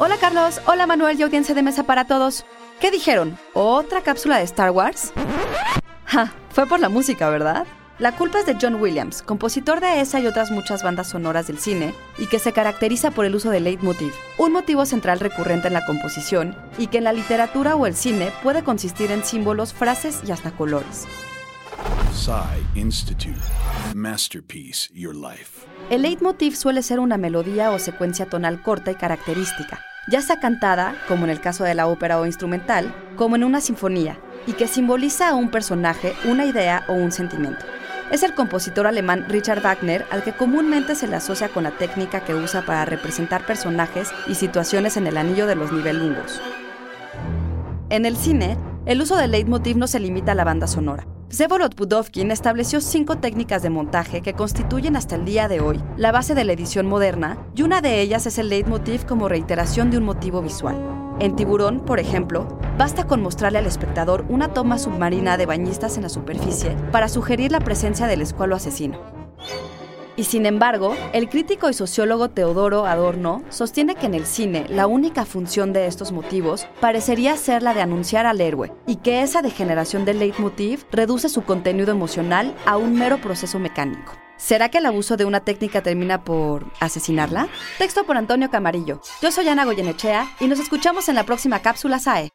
Hola Carlos, hola Manuel y audiencia de mesa para todos. ¿Qué dijeron? ¿Otra cápsula de Star Wars? Ja, fue por la música, ¿verdad? La culpa es de John Williams, compositor de esa y otras muchas bandas sonoras del cine, y que se caracteriza por el uso del leitmotiv, un motivo central recurrente en la composición y que en la literatura o el cine puede consistir en símbolos, frases y hasta colores. Institute. Masterpiece Your Life. El leitmotiv suele ser una melodía o secuencia tonal corta y característica, ya sea cantada, como en el caso de la ópera o instrumental, como en una sinfonía, y que simboliza a un personaje, una idea o un sentimiento. Es el compositor alemán Richard Wagner al que comúnmente se le asocia con la técnica que usa para representar personajes y situaciones en el anillo de los nivelungos. En el cine, el uso del leitmotiv no se limita a la banda sonora. Vsevolod Budovkin estableció cinco técnicas de montaje que constituyen hasta el día de hoy la base de la edición moderna, y una de ellas es el leitmotiv como reiteración de un motivo visual. En Tiburón, por ejemplo, basta con mostrarle al espectador una toma submarina de bañistas en la superficie para sugerir la presencia del escualo asesino. Y sin embargo, el crítico y sociólogo Teodoro Adorno sostiene que en el cine la única función de estos motivos parecería ser la de anunciar al héroe y que esa degeneración del leitmotiv reduce su contenido emocional a un mero proceso mecánico. ¿Será que el abuso de una técnica termina por asesinarla? Texto por Antonio Camarillo. Yo soy Ana Goyenechea y nos escuchamos en la próxima cápsula SAE.